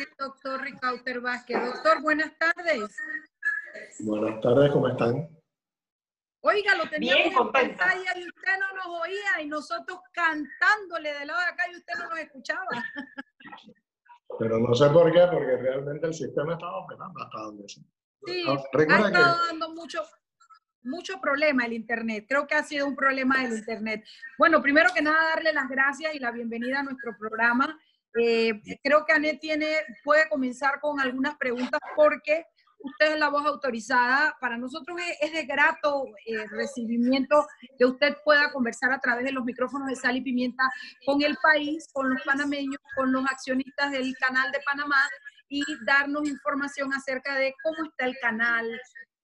el doctor Ricauter Vázquez. Doctor, buenas tardes. Buenas tardes, ¿cómo están? Oiga, lo teníamos en pantalla y usted no nos oía y nosotros cantándole de lado de acá y usted no nos escuchaba. Pero no sé por qué, porque realmente el sistema estaba operando hasta donde sí. Sí, ah, ha estado dando mucho, mucho problema el Internet. Creo que ha sido un problema del Internet. Bueno, primero que nada, darle las gracias y la bienvenida a nuestro programa. Eh, creo que Anet tiene, puede comenzar con algunas preguntas porque usted es la voz autorizada. Para nosotros es, de grato eh, recibimiento que usted pueda conversar a través de los micrófonos de Sal y Pimienta con el país, con los panameños, con los accionistas del canal de Panamá y darnos información acerca de cómo está el canal,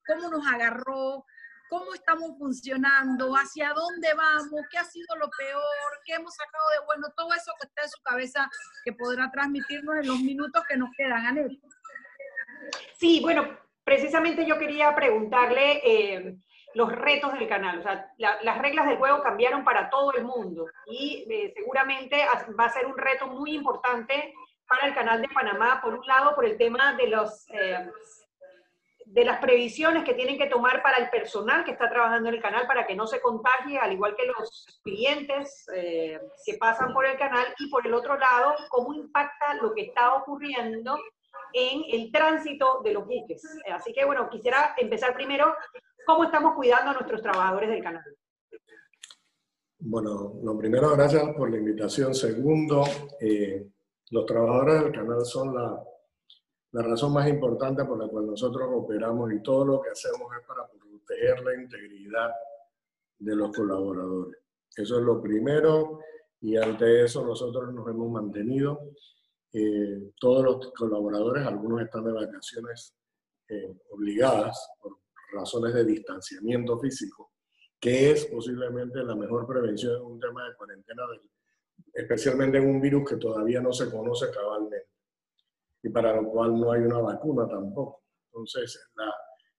cómo nos agarró, cómo estamos funcionando, hacia dónde vamos, qué ha sido lo peor, qué hemos sacado de bueno, todo eso que está en su cabeza que podrá transmitirnos en los minutos que nos quedan, Anet. Sí, bueno, precisamente yo quería preguntarle eh, los retos del canal. O sea, las reglas del juego cambiaron para todo el mundo y eh, seguramente va a ser un reto muy importante para el canal de Panamá, por un lado, por el tema de los... Eh, de las previsiones que tienen que tomar para el personal que está trabajando en el canal para que no se contagie, al igual que los clientes que pasan por el canal, y por el otro lado, cómo impacta lo que está ocurriendo en el tránsito de los buques. Así que bueno, quisiera empezar primero, ¿cómo estamos cuidando a nuestros trabajadores del canal? Bueno, lo primero, gracias por la invitación. Segundo, eh, los trabajadores del canal son la, la razón más importante por la cual nosotros operamos y todo lo que hacemos es para proteger la integridad de los colaboradores. Eso es lo primero y ante eso nosotros nos hemos mantenido eh, todos los colaboradores, algunos están de vacaciones eh, obligadas por razones de distanciamiento físico, que es posiblemente la mejor prevención en un tema de cuarentena, especialmente en un virus que todavía no se conoce cabalmente y para lo cual no hay una vacuna tampoco. Entonces,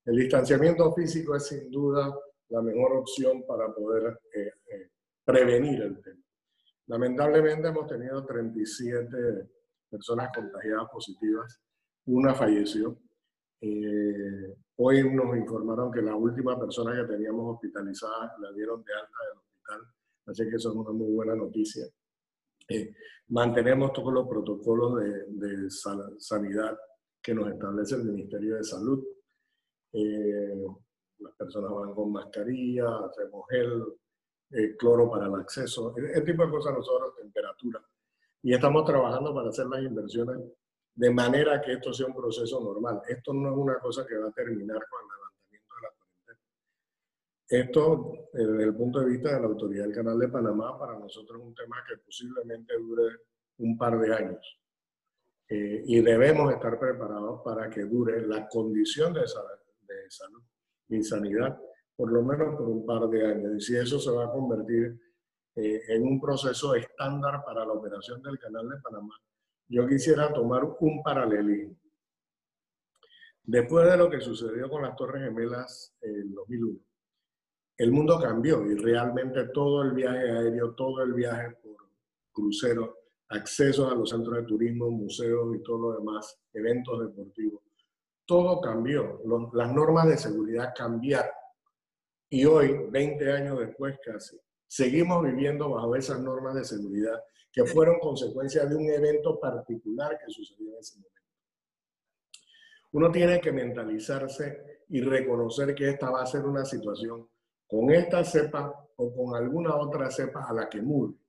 el distanciamiento físico es sin duda la mejor opción para poder eh, prevenir el tema. Lamentablemente hemos tenido 37 personas contagiadas positivas, una falleció. Eh, hoy nos informaron que la última persona que teníamos hospitalizada la dieron de alta del hospital, así que eso es una muy buena noticia. Eh, mantenemos todos los protocolos de, de, sanidad que nos establece el Ministerio de Salud. Eh, las personas van con mascarilla, hacemos gel, cloro para el acceso, ese tipo de cosas nosotros, temperatura y estamos trabajando para hacer las inversiones de manera que esto sea un proceso normal. Esto no es una cosa que va a terminar de la. Esto, desde el punto de vista de la autoridad del Canal de Panamá, para nosotros es un tema que posiblemente dure un par de años. Eh, y debemos estar preparados para que dure la condición de, de salud y sanidad por lo menos por un par de años. Y si eso se va a convertir eh, en un proceso estándar para la operación del Canal de Panamá, yo quisiera tomar un paralelismo. Después de lo que sucedió con las Torres Gemelas en 2001, el mundo cambió y realmente todo el viaje aéreo, todo el viaje por crucero, acceso a los centros de turismo, museos y todo lo demás, eventos deportivos, todo cambió. las normas de seguridad cambiaron. Y hoy, 20 años después casi, seguimos viviendo bajo esas normas de seguridad que fueron consecuencia de un evento particular que sucedió en ese momento. Uno tiene que mentalizarse y reconocer que esta va a ser una situación con esta cepa o con alguna otra cepa a la que mute,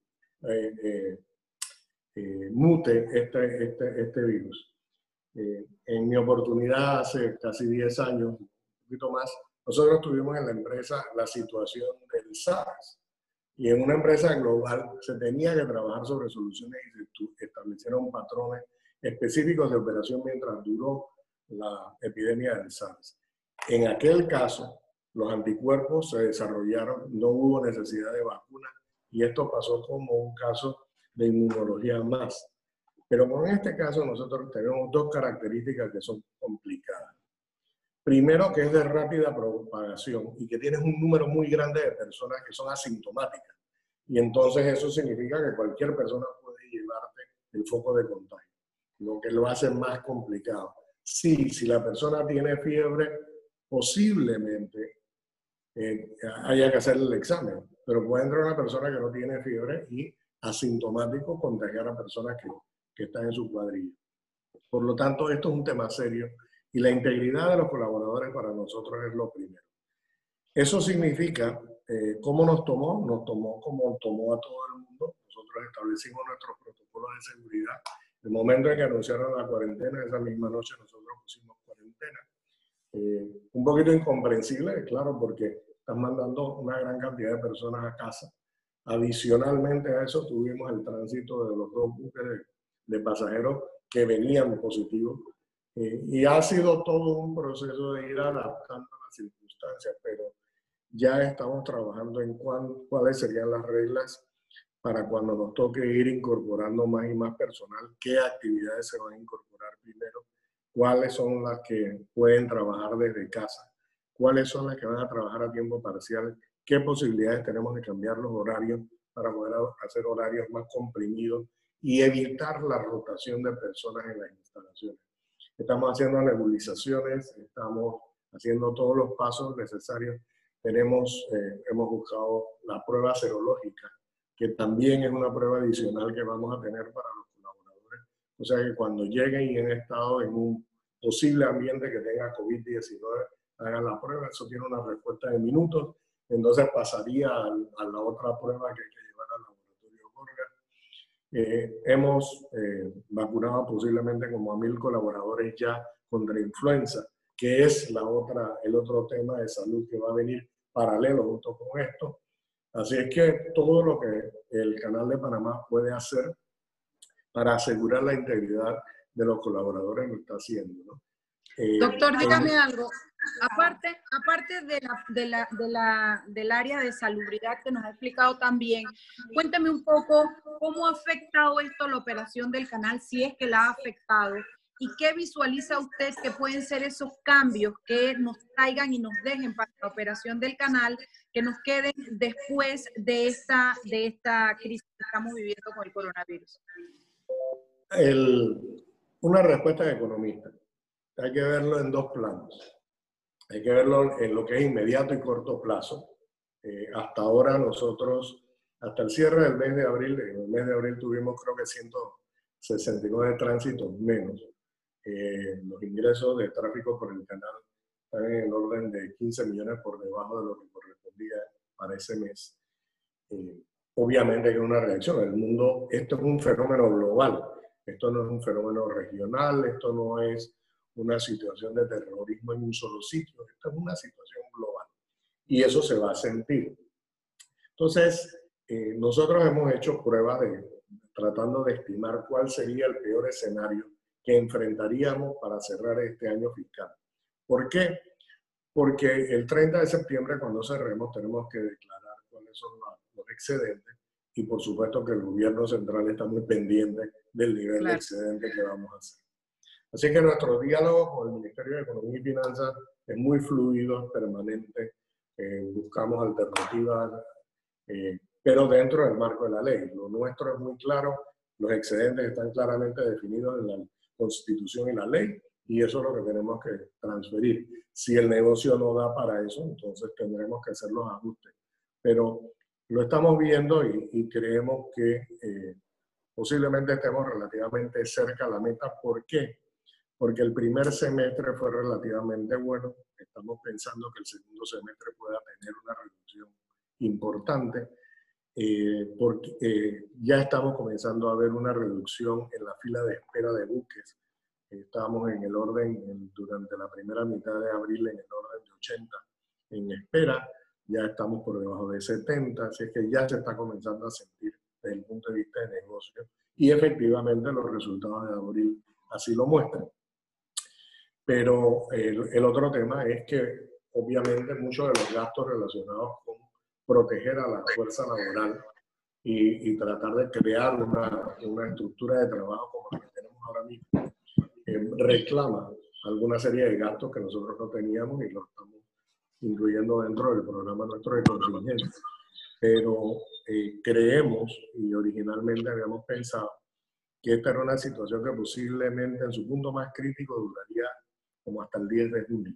eh, eh, eh, mute este, este, este virus. en mi oportunidad hace casi 10 años, un poquito más, nosotros tuvimos en la empresa la situación del SARS, y en una empresa global se tenía que trabajar sobre soluciones y se establecieron patrones específicos de operación mientras duró la epidemia del SARS. En aquel caso, los anticuerpos se desarrollaron, no hubo necesidad de vacuna y esto pasó como un caso de inmunología más. Pero con este caso nosotros tenemos dos características que son complicadas. Primero, que es de rápida propagación y que tienes un número muy grande de personas que son asintomáticas. Y entonces eso significa que cualquier persona puede llevarte el foco de contagio. lo que lo hace más complicado. Sí, si la persona tiene fiebre, posiblemente eh, haya que hacerle el examen, pero puede entrar una persona que no tiene fiebre y asintomático contagiar a personas que, que están en su cuadrilla. Por lo tanto, esto es un tema serio y la integridad de los colaboradores para nosotros es lo primero. Eso significa, eh, ¿cómo nos tomó? Nos tomó como tomó a todo el mundo. Nosotros establecimos nuestros protocolos de seguridad. El momento en que anunciaron la cuarentena, esa misma noche nosotros pusimos cuarentena. Eh, un poquito incomprensible, claro, porque están mandando una gran cantidad de personas a casa. Adicionalmente a eso, tuvimos el tránsito de los dos buques de, pasajeros que venían positivos. Eh, y ha sido todo un proceso de ir adaptando las circunstancias, pero ya estamos trabajando en cuáles serían las reglas para cuando nos toque ir incorporando más y más personal, qué actividades se van a incorporar primero, cuáles son las que pueden trabajar desde casa, cuáles son las que van a trabajar a tiempo parcial, qué posibilidades tenemos de cambiar los horarios para poder hacer horarios más comprimidos y evitar la rotación de personas en las instalaciones. Estamos haciendo nebulizaciones, estamos haciendo todos los pasos necesarios tenemos, eh, hemos buscado la prueba serológica, que también es una prueba adicional que vamos a tener para los colaboradores. O sea que cuando lleguen y han estado en un posible ambiente que tenga COVID-19, hagan la prueba. Eso tiene una respuesta de minutos. Entonces pasaría a, la otra prueba que hay que llevar al laboratorio Gorga. Eh, hemos eh, vacunado posiblemente como a mil colaboradores ya contra influenza que es la otra, el otro tema de salud que va a venir paralelo junto con esto. Así es que todo lo que el Canal de Panamá puede hacer para asegurar la integridad de los colaboradores lo está haciendo. Eh, Doctor, dígame algo. Aparte, aparte de la, de la, de la, del área de salubridad que nos ha explicado también, cuénteme un poco cómo ha afectado esto la operación del canal, si es que la ha afectado, ¿Y qué visualiza usted que pueden ser esos cambios que nos traigan y nos dejen para la operación del canal, que nos queden después de esta, de esta crisis que estamos viviendo con el coronavirus? una respuesta de economista. Hay que verlo en dos planos. Hay que verlo en lo que es inmediato y corto plazo. Eh, hasta ahora nosotros, hasta el cierre del mes de abril, en el mes de abril tuvimos creo que 169 tránsitos menos eh, los ingresos de tráfico por el canal están en el orden de 15 millones por debajo de lo que correspondía para ese mes. Eh, obviamente hay una reacción. El mundo, esto es un fenómeno global. Esto no es un fenómeno regional, esto no es una situación de terrorismo en un solo sitio, esto es una situación global. Y eso se va a sentir. Entonces, eh, nosotros hemos hecho pruebas de tratando de estimar cuál sería el peor escenario que enfrentaríamos para cerrar este año fiscal. ¿Por qué? Porque el 30 de septiembre, cuando cerremos, tenemos que declarar cuáles son los excedentes y por supuesto que el gobierno central está muy pendiente del nivel de excedente que vamos a hacer. Así que nuestro diálogo con el Ministerio de Economía y Finanzas es muy fluido, es permanente, eh, buscamos alternativas, eh, pero dentro del marco de la ley. Lo nuestro es muy claro, los excedentes están claramente definidos en la constitución y la ley, y eso es lo que tenemos que transferir. Si el negocio no da para eso, entonces tendremos que hacer los ajustes. Pero lo estamos viendo y, creemos que eh, posiblemente estemos relativamente cerca a la meta. ¿Por qué? Porque el primer semestre fue relativamente bueno. Estamos pensando que el segundo semestre pueda tener una reducción importante. Eh, porque eh, ya estamos comenzando a ver una reducción en la fila de espera de buques. Estamos en el orden, durante la primera mitad de abril, en el orden de 80 en espera. Ya estamos por debajo de 70, así es que ya se está comenzando a sentir desde el punto de vista de negocio. Y efectivamente los resultados de abril así lo muestran. Pero el, el otro tema es que obviamente muchos de los gastos relacionados con proteger a la fuerza laboral y, tratar de crear una, una, estructura de trabajo como la que tenemos ahora mismo, eh, reclama alguna serie de gastos que nosotros no teníamos y los estamos incluyendo dentro del programa nuestro de contingencia. Pero eh, creemos, y originalmente habíamos pensado, que esta era una situación que posiblemente en su punto más crítico duraría como hasta el 10 de junio.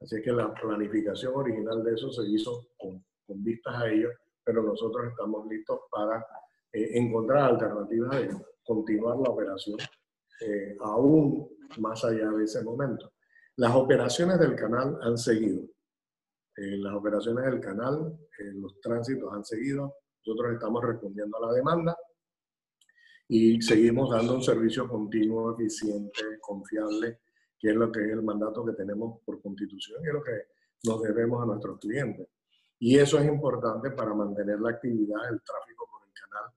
Así que la planificación original de eso se hizo con, con vistas a ello, pero nosotros estamos listos para eh, encontrar alternativas de continuar la operación eh, aún más allá de ese momento. Las operaciones del canal han seguido. Eh, las operaciones del canal, los tránsitos han seguido. Nosotros estamos respondiendo a la demanda y seguimos dando un servicio continuo, eficiente, confiable, que es lo que es el mandato que tenemos por constitución y es lo que nos debemos a nuestros clientes. Y eso es importante para mantener la actividad, el tráfico por el canal,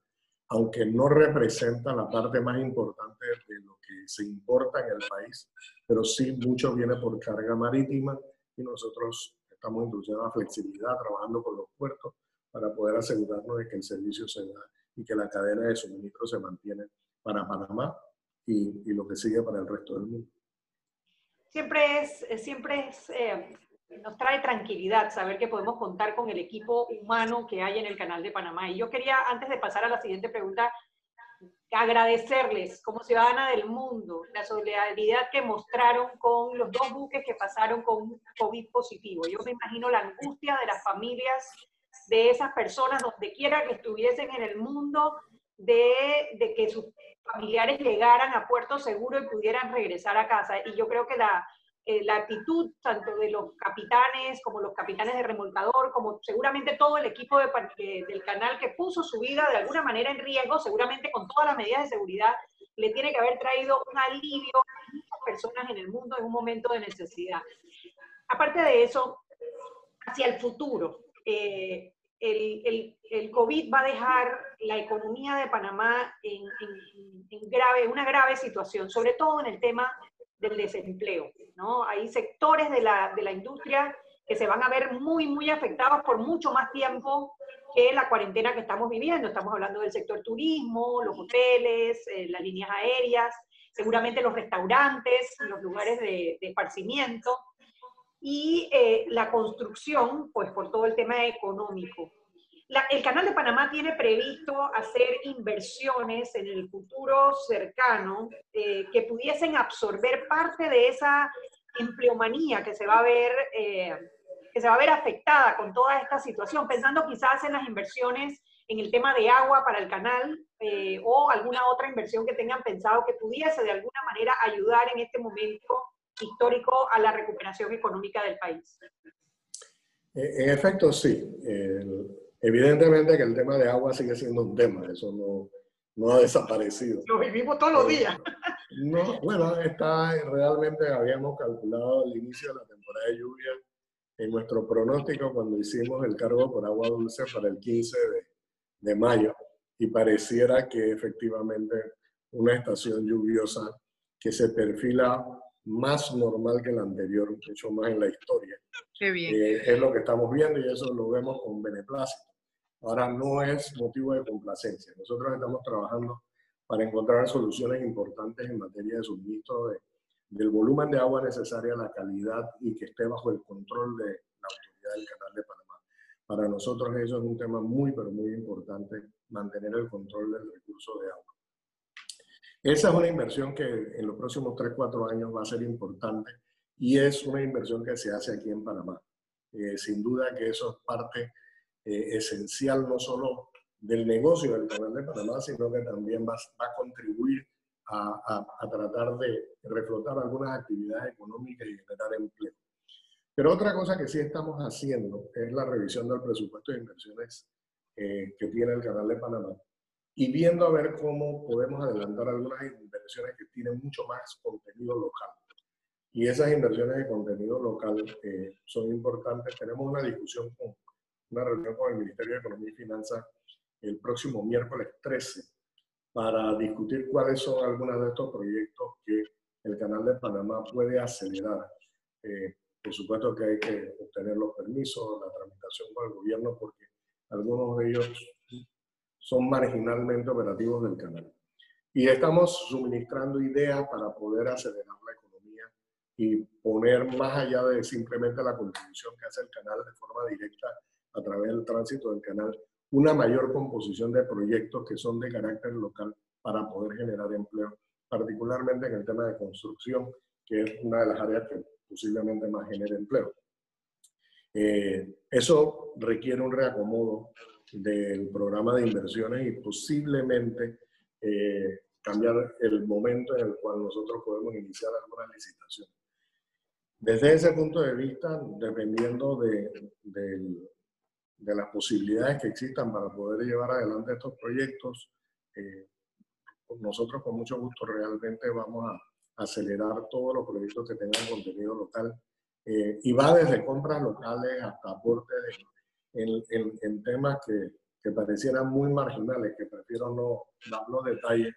aunque no representa la parte más importante de lo que se importa en el país, pero sí mucho viene por carga marítima y nosotros estamos introduciendo la flexibilidad, trabajando con los puertos para poder asegurarnos de que el servicio se da y que la cadena de suministro se mantiene para Panamá y, y lo que sigue para el resto del mundo. Siempre es, siempre es eh, nos trae tranquilidad saber que podemos contar con el equipo humano que hay en el canal de Panamá. Y yo quería, antes de pasar a la siguiente pregunta, agradecerles como ciudadana del mundo la solidaridad que mostraron con los dos buques que pasaron con COVID positivo. Yo me imagino la angustia de las familias de esas personas, donde quiera que estuviesen en el mundo, de, de que sus familiares llegaran a puerto seguro y pudieran regresar a casa. Y yo creo que la, eh, la actitud tanto de los capitanes como los capitanes de remolcador, como seguramente todo el equipo de, del canal que puso su vida de alguna manera en riesgo, seguramente con todas las medidas de seguridad, le tiene que haber traído un alivio a muchas personas en el mundo en un momento de necesidad. Aparte de eso, hacia el futuro, eh, el, el, el, COVID va a dejar la economía de Panamá en, grave, una grave situación, sobre todo en el tema del desempleo. ¿no? Hay sectores de la, de la industria que se van a ver muy, muy afectados por mucho más tiempo que la cuarentena que estamos viviendo. Estamos hablando del sector turismo, los hoteles, eh, las líneas aéreas, seguramente los restaurantes, los lugares de, esparcimiento y eh, la construcción, pues por todo el tema económico. El Canal de Panamá tiene previsto hacer inversiones en el futuro cercano eh, que pudiesen absorber parte de esa empleomanía que se va a ver eh, que se va a ver afectada con toda esta situación, pensando quizás en las inversiones en el tema de agua para el canal eh, o alguna otra inversión que tengan pensado que pudiese de alguna manera ayudar en este momento histórico a la recuperación económica del país. En efecto, sí. Evidentemente que el tema de agua sigue siendo un tema, eso no, no ha desaparecido. Lo vivimos todos los eh, días. No, bueno, está, realmente habíamos calculado el inicio de la temporada de lluvia en nuestro pronóstico cuando hicimos el cargo por agua dulce para el 15 de, de mayo y pareciera que efectivamente una estación lluviosa que se perfila más normal que la anterior, mucho más en la historia. Qué bien. Eh, es lo que estamos viendo y eso lo vemos con beneplácito. Ahora no es motivo de complacencia. Nosotros estamos trabajando para encontrar soluciones importantes en materia de suministro de, del volumen de agua necesaria, la calidad y que esté bajo el control de la autoridad del Canal de Panamá. Para nosotros eso es un tema muy, pero muy importante, mantener el control del recurso de agua. Esa es una inversión que en los próximos 3, 4 años va a ser importante y es una inversión que se hace aquí en Panamá. Eh, sin duda que eso es parte eh, esencial no solo del negocio del canal de Panamá, sino que también va, a contribuir a, tratar de reflotar algunas actividades económicas y generar empleo. Pero otra cosa que sí estamos haciendo es la revisión del presupuesto de inversiones eh, que tiene el canal de Panamá y viendo a ver cómo podemos adelantar algunas inversiones que tienen mucho más contenido local. Y esas inversiones de contenido local eh, son importantes. Tenemos una discusión con una reunión con el Ministerio de Economía y Finanzas el próximo miércoles 13 para discutir cuáles son algunos de estos proyectos que el Canal de Panamá puede acelerar. Eh, por supuesto que hay que obtener los permisos, la tramitación con el gobierno, porque algunos de ellos son marginalmente operativos del canal. Y estamos suministrando ideas para poder acelerar la economía y poner más allá de simplemente la contribución que hace el canal de forma directa a través del tránsito del canal una mayor composición de proyectos que son de carácter local para poder generar empleo, particularmente en el tema de construcción, que es una de las áreas que posiblemente más genera empleo. Eh, eso requiere un reacomodo del programa de inversiones y posiblemente eh, cambiar el momento en el cual nosotros podemos iniciar alguna licitación. Desde ese punto de vista, dependiendo de, de, las posibilidades que existan para poder llevar adelante estos proyectos, eh, nosotros con mucho gusto realmente vamos a acelerar todos los proyectos que tengan contenido local eh, y va desde compras locales hasta aportes en, en, temas que, que, parecieran muy marginales, que prefiero no dar los detalles,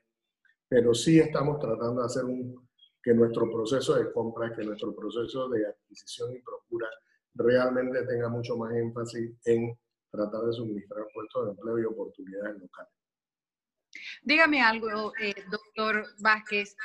pero sí estamos tratando de hacer un, que nuestro proceso de compra, que nuestro proceso de adquisición y procura realmente tenga mucho más énfasis en tratar de suministrar puestos de empleo y oportunidades locales. Dígame algo, eh, doctor Vázquez.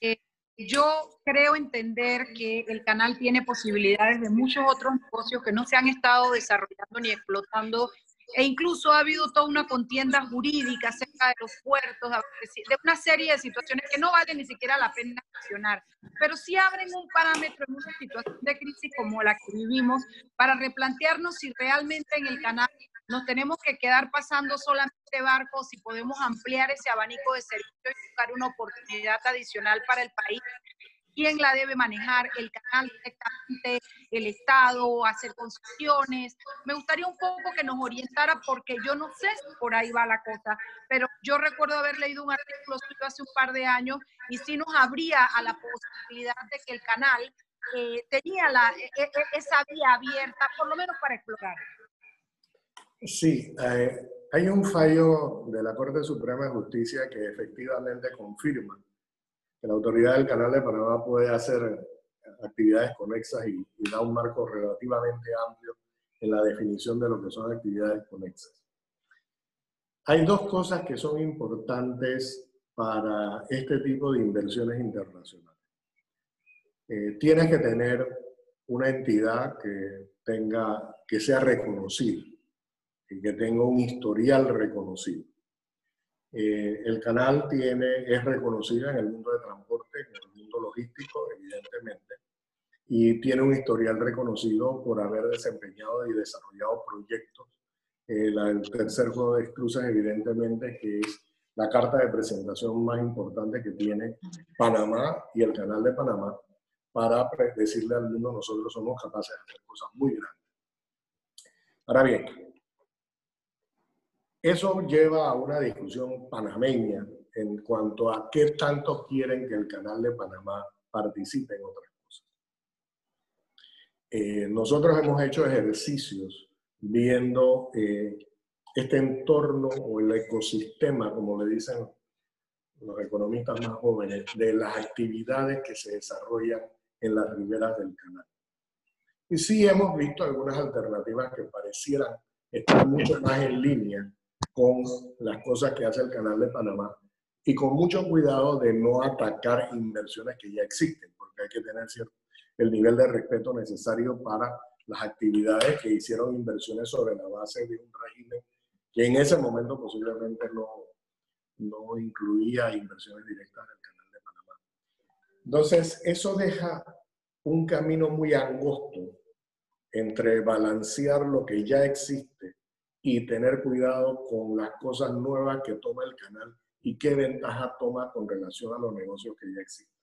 Eh, yo creo entender que el canal tiene posibilidades de muchos otros negocios que no se han estado desarrollando ni explotando. E incluso ha habido toda una contienda jurídica acerca de los puertos, de una serie de situaciones que no vale ni siquiera la pena mencionar, pero sí abren un parámetro en una situación de crisis como la que vivimos para replantearnos si realmente en el canal nos tenemos que quedar pasando solamente barcos y podemos ampliar ese abanico de servicios y buscar una oportunidad adicional para el país quién la debe manejar, el canal directamente, el Estado, hacer concesiones. Me gustaría un poco que nos orientara porque yo no sé si por ahí va la cosa, pero yo recuerdo haber leído un artículo hace un par de años y sí nos abría a la posibilidad de que el canal eh, tenía la, e, e, esa vía abierta, por lo menos para explorar. Sí, eh, hay un fallo de la Corte Suprema de Justicia que efectivamente confirma que la autoridad del Canal de Panamá puede hacer actividades conexas y, da un marco relativamente amplio en la definición de lo que son actividades conexas. Hay dos cosas que son importantes para este tipo de inversiones internacionales. Eh, tienes que tener una entidad que, tenga, que sea reconocida y que tenga un historial reconocido. Eh, el canal tiene, es reconocido en el mundo de transporte, en el mundo logístico, evidentemente, y tiene un historial reconocido por haber desempeñado y desarrollado proyectos. Eh, el tercer juego de esclusas, evidentemente, que es la carta de presentación más importante que tiene Panamá y el canal de Panamá para decirle al mundo nosotros somos capaces de hacer cosas muy grandes. Ahora bien, eso lleva a una discusión panameña en cuanto a qué tanto quieren que el canal de Panamá participe en otras cosas. Eh, nosotros hemos hecho ejercicios viendo eh, este entorno o el ecosistema, como le dicen los economistas más jóvenes, de las actividades que se desarrollan en las riberas del canal. Y sí hemos visto algunas alternativas que parecieran estar mucho más en línea con las cosas que hace el Canal de Panamá y con mucho cuidado de no atacar inversiones que ya existen, porque hay que tener cierto, el nivel de respeto necesario para las actividades que hicieron inversiones sobre la base de un régimen que en ese momento posiblemente no, no incluía inversiones directas del Canal de Panamá. Entonces, eso deja un camino muy angosto entre balancear lo que ya existe y tener cuidado con las cosas nuevas que toma el canal y qué ventaja toma con relación a los negocios que ya existen.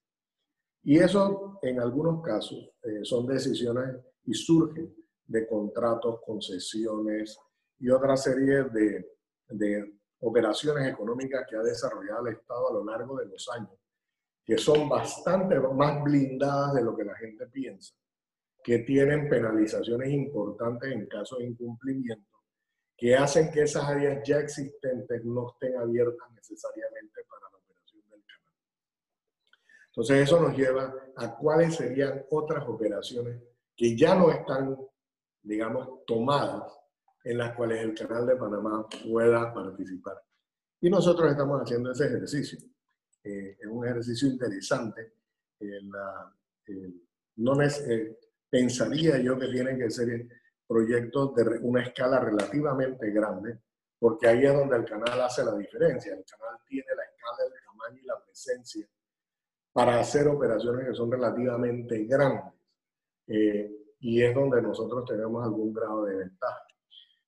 Y eso, en algunos casos, eh, son decisiones y surgen de contratos, concesiones y otra serie de, de operaciones económicas que ha desarrollado el Estado a lo largo de los años, que son bastante más blindadas de lo que la gente piensa, que tienen penalizaciones importantes en caso de incumplimiento que hacen que esas áreas ya existentes no estén abiertas necesariamente para la operación del canal. Entonces eso nos lleva a cuáles serían otras operaciones que ya no están, digamos, tomadas en las cuales el canal de Panamá pueda participar. Y nosotros estamos haciendo ese ejercicio. Eh, es un ejercicio interesante. no eh, pensaría yo que tienen que ser proyectos de una escala relativamente grande, porque ahí es donde el canal hace la diferencia. El canal tiene la escala el tamaño y la presencia para hacer operaciones que son relativamente grandes. Eh, y es donde nosotros tenemos algún grado de ventaja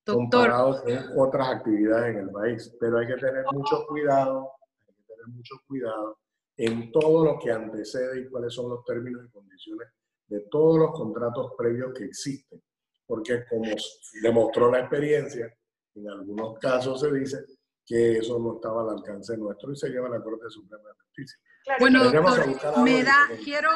comparado con otras actividades en el país. Pero hay que tener mucho cuidado, hay que tener mucho cuidado en todo lo que antecede y cuáles son los términos y condiciones de todos los contratos previos que existen. Porque como demostró la experiencia, en algunos casos se dice que eso no estaba al alcance nuestro y se lleva a la Corte Suprema de Justicia. Bueno, doctor, me da, quiero,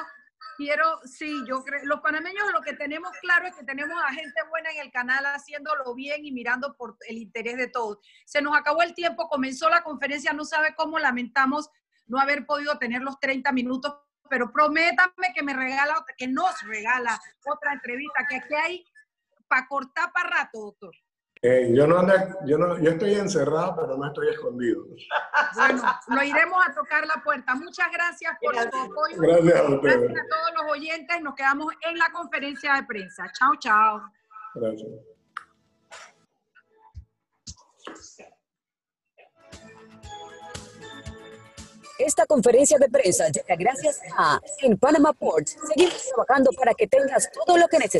quiero, sí, yo creo, los panameños lo que tenemos claro es que tenemos a gente buena en el canal haciéndolo bien y mirando por el interés de todos. Se nos acabó el tiempo, comenzó la conferencia, no sabe cómo lamentamos no haber podido tener los 30 minutos, pero prométame que me regala, que nos regala otra entrevista, que aquí hay para cortar para rato, doctor. Eh, yo, no ando, yo, no, yo estoy encerrado, pero no estoy escondido. Bueno, lo iremos a tocar la puerta. Muchas gracias por su apoyo. Gracias a ustedes. Gracias a todos los oyentes. Nos quedamos en la conferencia de prensa. Chao, chao. Gracias. Esta conferencia de prensa llega gracias a En Panama Ports. Seguimos trabajando para que tengas todo lo que necesitas.